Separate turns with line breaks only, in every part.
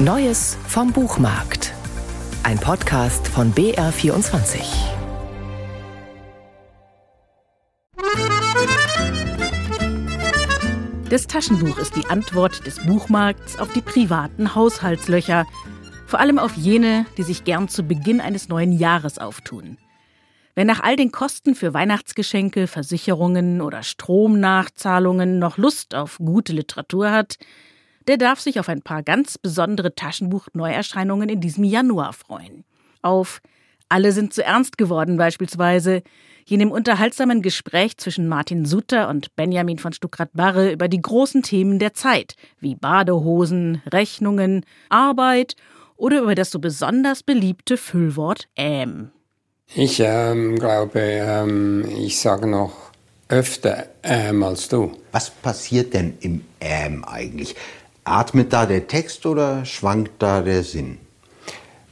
Neues vom Buchmarkt. Ein Podcast von BR24.
Das Taschenbuch ist die Antwort des Buchmarkts auf die privaten Haushaltslöcher, vor allem auf jene, die sich gern zu Beginn eines neuen Jahres auftun. Wer nach all den Kosten für Weihnachtsgeschenke, Versicherungen oder Stromnachzahlungen noch Lust auf gute Literatur hat, der darf sich auf ein paar ganz besondere Taschenbuch-Neuerscheinungen in diesem Januar freuen. Auf Alle sind zu ernst geworden beispielsweise, jenem unterhaltsamen Gespräch zwischen Martin Sutter und Benjamin von Stuckrad-Barre über die großen Themen der Zeit, wie Badehosen, Rechnungen, Arbeit oder über das so besonders beliebte Füllwort Ähm.
Ich ähm, glaube, ähm, ich sage noch öfter ähm als du.
Was passiert denn im Ähm eigentlich? Atmet da der Text oder schwankt da der Sinn?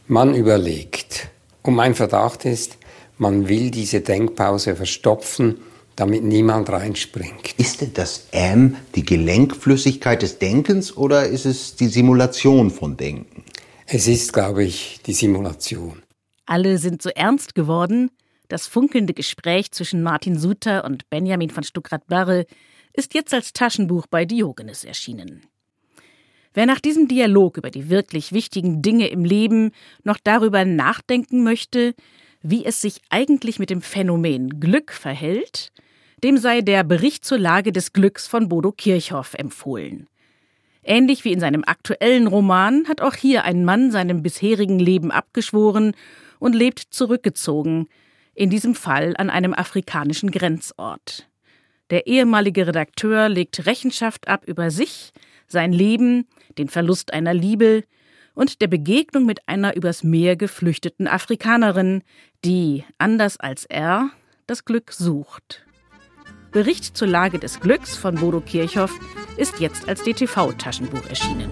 Man überlegt. Und mein Verdacht ist, man will diese Denkpause verstopfen, damit niemand reinspringt.
Ist denn das Ähm die Gelenkflüssigkeit des Denkens oder ist es die Simulation von Denken?
Es ist, glaube ich, die Simulation.
Alle sind so ernst geworden. Das funkelnde Gespräch zwischen Martin Suter und Benjamin von Stuckrad-Barre ist jetzt als Taschenbuch bei Diogenes erschienen. Wer nach diesem Dialog über die wirklich wichtigen Dinge im Leben noch darüber nachdenken möchte, wie es sich eigentlich mit dem Phänomen Glück verhält, dem sei der Bericht zur Lage des Glücks von Bodo Kirchhoff empfohlen. Ähnlich wie in seinem aktuellen Roman hat auch hier ein Mann seinem bisherigen Leben abgeschworen und lebt zurückgezogen, in diesem Fall an einem afrikanischen Grenzort. Der ehemalige Redakteur legt Rechenschaft ab über sich, sein Leben, den Verlust einer Liebe und der Begegnung mit einer übers Meer geflüchteten Afrikanerin, die, anders als er, das Glück sucht. Bericht zur Lage des Glücks von Bodo Kirchhoff ist jetzt als DTV-Taschenbuch erschienen.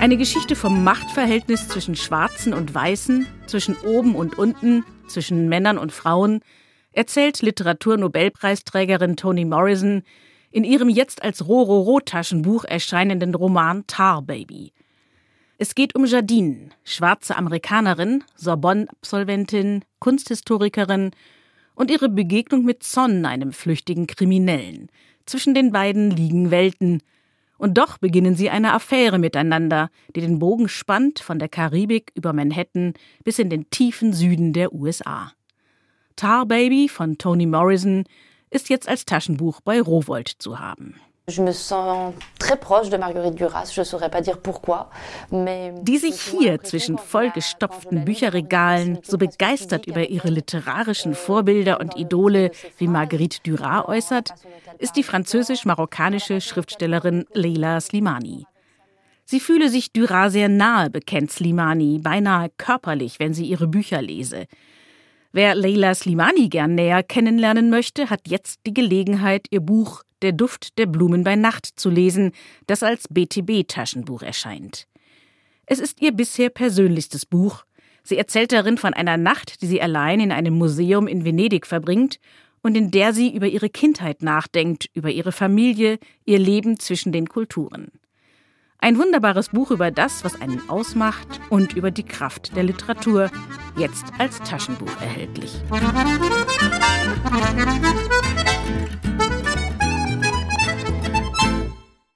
Eine Geschichte vom Machtverhältnis zwischen Schwarzen und Weißen, zwischen oben und unten, zwischen Männern und Frauen, erzählt Literaturnobelpreisträgerin Toni Morrison in ihrem jetzt als Rororo-Taschenbuch erscheinenden Roman Tar Baby. Es geht um Jadine, schwarze Amerikanerin, Sorbonne-Absolventin, Kunsthistorikerin und ihre Begegnung mit Son, einem flüchtigen Kriminellen. Zwischen den beiden liegen Welten – und doch beginnen sie eine Affäre miteinander, die den Bogen spannt von der Karibik über Manhattan bis in den tiefen Süden der USA. Tar Baby von Toni Morrison ist jetzt als Taschenbuch bei Rowold zu haben. Die sich hier zwischen vollgestopften Bücherregalen so begeistert über ihre literarischen Vorbilder und Idole wie Marguerite Duras äußert, ist die französisch-marokkanische Schriftstellerin Leila Slimani. Sie fühle sich Duras sehr nahe, bekennt Slimani, beinahe körperlich, wenn sie ihre Bücher lese. Wer Leila Slimani gern näher kennenlernen möchte, hat jetzt die Gelegenheit, ihr Buch Der Duft der Blumen bei Nacht zu lesen, das als BTB-Taschenbuch erscheint. Es ist ihr bisher persönlichstes Buch. Sie erzählt darin von einer Nacht, die sie allein in einem Museum in Venedig verbringt und in der sie über ihre Kindheit nachdenkt, über ihre Familie, ihr Leben zwischen den Kulturen. Ein wunderbares Buch über das, was einen ausmacht und über die Kraft der Literatur, jetzt als Taschenbuch erhältlich.